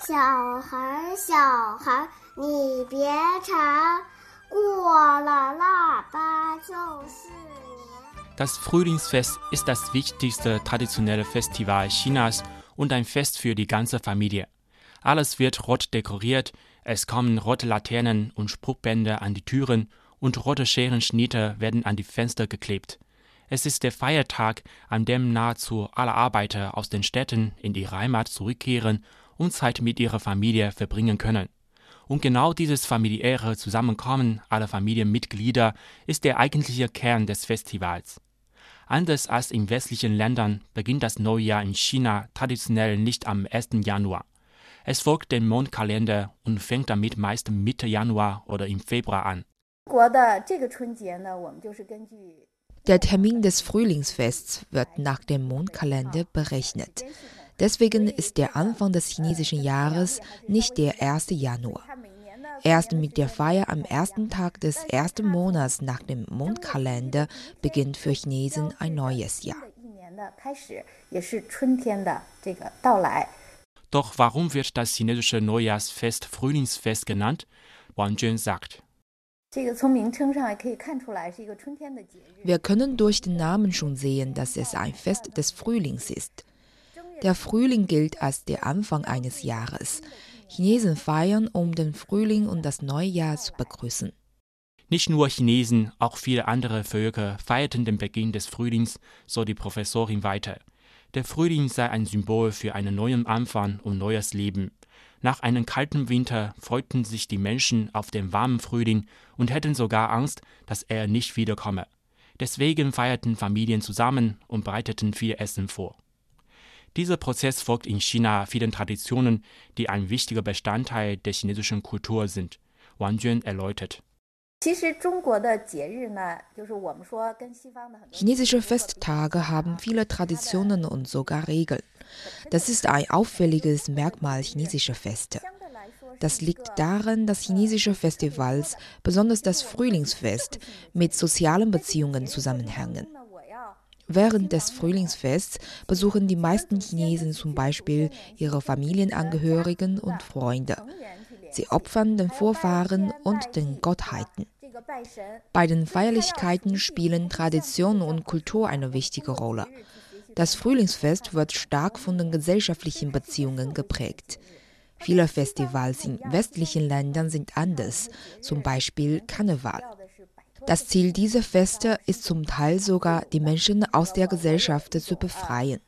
小孩，小孩，你别吵，过了腊八就是年。 Das Frühlingsfest ist das wichtigste traditionelle Festival Chinas und ein Fest für die ganze Familie. Alles wird rot dekoriert, es kommen rote Laternen und Spruchbänder an die Türen und rote Scherenschnitte werden an die Fenster geklebt. Es ist der Feiertag, an dem nahezu alle Arbeiter aus den Städten in ihre Heimat zurückkehren und Zeit mit ihrer Familie verbringen können. Und genau dieses familiäre Zusammenkommen aller Familienmitglieder ist der eigentliche Kern des Festivals. Anders als in westlichen Ländern beginnt das Neujahr in China traditionell nicht am 1. Januar. Es folgt dem Mondkalender und fängt damit meist Mitte Januar oder im Februar an. Der Termin des Frühlingsfests wird nach dem Mondkalender berechnet. Deswegen ist der Anfang des chinesischen Jahres nicht der 1. Januar. Erst mit der Feier am ersten Tag des ersten Monats nach dem Mondkalender beginnt für Chinesen ein neues Jahr. Doch warum wird das chinesische Neujahrsfest Frühlingsfest genannt? Wang Jun sagt. Wir können durch den Namen schon sehen, dass es ein Fest des Frühlings ist. Der Frühling gilt als der Anfang eines Jahres. Chinesen feiern, um den Frühling und das neue Jahr zu begrüßen. Nicht nur Chinesen, auch viele andere Völker feierten den Beginn des Frühlings, so die Professorin weiter. Der Frühling sei ein Symbol für einen neuen Anfang und neues Leben. Nach einem kalten Winter freuten sich die Menschen auf den warmen Frühling und hätten sogar Angst, dass er nicht wiederkomme. Deswegen feierten Familien zusammen und bereiteten viel Essen vor. Dieser Prozess folgt in China vielen Traditionen, die ein wichtiger Bestandteil der chinesischen Kultur sind. Wang Juan erläutert. Chinesische Festtage haben viele Traditionen und sogar Regeln. Das ist ein auffälliges Merkmal chinesischer Feste. Das liegt daran, dass chinesische Festivals, besonders das Frühlingsfest, mit sozialen Beziehungen zusammenhängen. Während des Frühlingsfests besuchen die meisten Chinesen zum Beispiel ihre Familienangehörigen und Freunde. Sie opfern den Vorfahren und den Gottheiten. Bei den Feierlichkeiten spielen Tradition und Kultur eine wichtige Rolle. Das Frühlingsfest wird stark von den gesellschaftlichen Beziehungen geprägt. Viele Festivals in westlichen Ländern sind anders, zum Beispiel Karneval. Das Ziel dieser Feste ist zum Teil sogar, die Menschen aus der Gesellschaft zu befreien.